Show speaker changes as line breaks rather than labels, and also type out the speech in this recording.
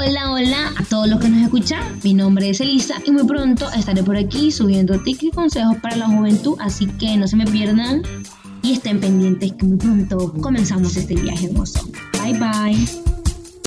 Hola, hola a todos los que nos escuchan. Mi nombre es Elisa y muy pronto estaré por aquí subiendo tips y consejos para la juventud, así que no se me pierdan y estén pendientes que muy pronto comenzamos este viaje hermoso. Bye bye.